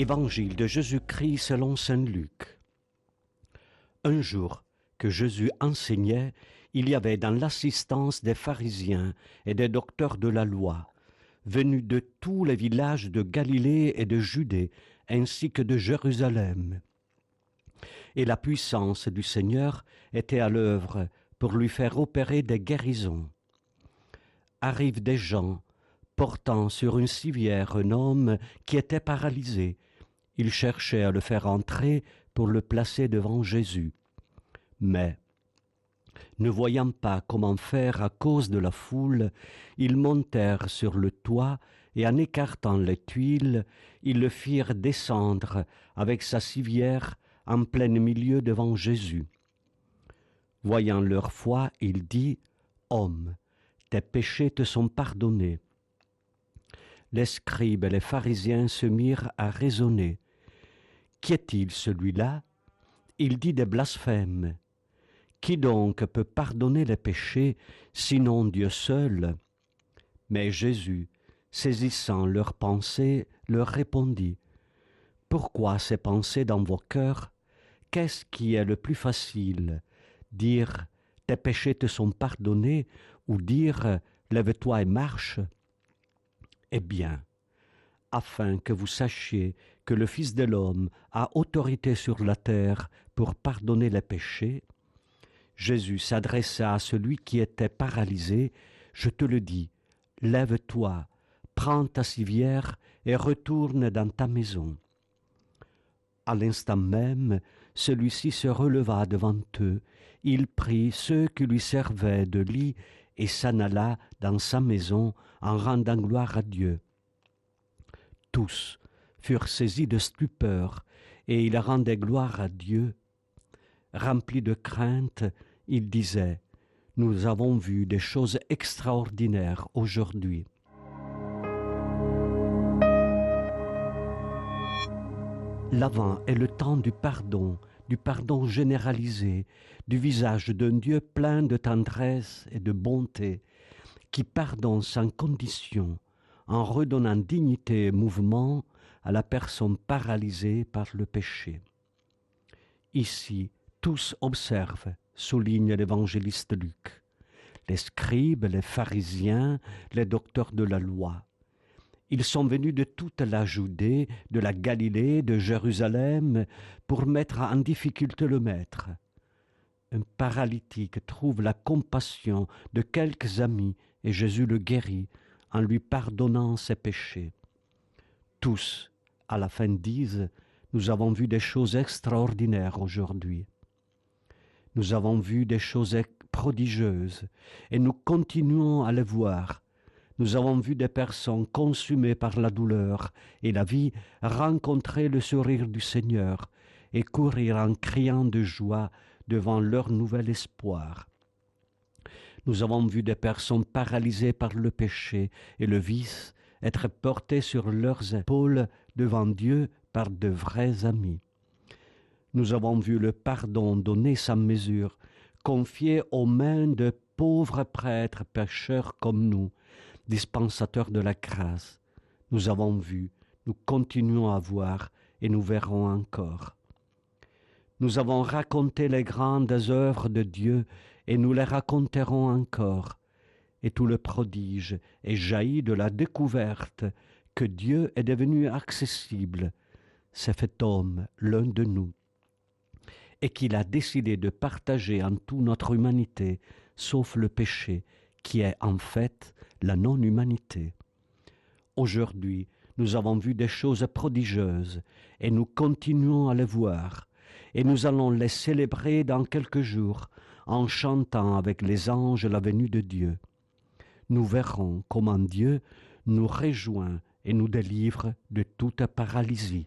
Évangile de Jésus-Christ selon Saint Luc. Un jour que Jésus enseignait, il y avait dans l'assistance des pharisiens et des docteurs de la loi, venus de tous les villages de Galilée et de Judée, ainsi que de Jérusalem. Et la puissance du Seigneur était à l'œuvre pour lui faire opérer des guérisons. Arrivent des gens portant sur une civière un homme qui était paralysé. Ils cherchaient à le faire entrer pour le placer devant Jésus. Mais, ne voyant pas comment faire à cause de la foule, ils montèrent sur le toit et en écartant les tuiles, ils le firent descendre avec sa civière en plein milieu devant Jésus. Voyant leur foi, il dit, Homme, tes péchés te sont pardonnés les scribes et les pharisiens se mirent à raisonner. Qui est-il celui-là? Il dit des blasphèmes. Qui donc peut pardonner les péchés, sinon Dieu seul? Mais Jésus, saisissant leurs pensées, leur répondit. Pourquoi ces pensées dans vos cœurs? Qu'est-ce qui est le plus facile? Dire tes péchés te sont pardonnés ou dire lève-toi et marche eh bien, afin que vous sachiez que le Fils de l'homme a autorité sur la terre pour pardonner les péchés, Jésus s'adressa à celui qui était paralysé, Je te le dis, lève-toi, prends ta civière et retourne dans ta maison. À l'instant même, celui-ci se releva devant eux, il prit ceux qui lui servaient de lit et s'en alla dans sa maison en rendant gloire à Dieu. Tous furent saisis de stupeur, et ils rendaient gloire à Dieu. Remplis de crainte, ils disaient, Nous avons vu des choses extraordinaires aujourd'hui. L'avant est le temps du pardon, du pardon généralisé, du visage d'un Dieu plein de tendresse et de bonté, qui pardonne sans condition, en redonnant dignité et mouvement à la personne paralysée par le péché. Ici, tous observent, souligne l'évangéliste Luc, les scribes, les pharisiens, les docteurs de la loi. Ils sont venus de toute la Judée, de la Galilée, de Jérusalem, pour mettre en difficulté le Maître. Un paralytique trouve la compassion de quelques amis et Jésus le guérit en lui pardonnant ses péchés. Tous, à la fin, disent, nous avons vu des choses extraordinaires aujourd'hui. Nous avons vu des choses prodigieuses et nous continuons à les voir nous avons vu des personnes consumées par la douleur et la vie rencontrer le sourire du Seigneur et courir en criant de joie devant leur nouvel espoir. Nous avons vu des personnes paralysées par le péché et le vice être portées sur leurs épaules devant Dieu par de vrais amis. Nous avons vu le pardon donné sans mesure, confié aux mains de pauvres prêtres pécheurs comme nous, dispensateur de la grâce. Nous avons vu, nous continuons à voir et nous verrons encore. Nous avons raconté les grandes œuvres de Dieu et nous les raconterons encore. Et tout le prodige est jailli de la découverte que Dieu est devenu accessible, s'est fait homme, l'un de nous, et qu'il a décidé de partager en tout notre humanité, sauf le péché, qui est en fait la non-humanité. Aujourd'hui, nous avons vu des choses prodigieuses et nous continuons à les voir et nous allons les célébrer dans quelques jours en chantant avec les anges la venue de Dieu. Nous verrons comment Dieu nous réjoint et nous délivre de toute paralysie.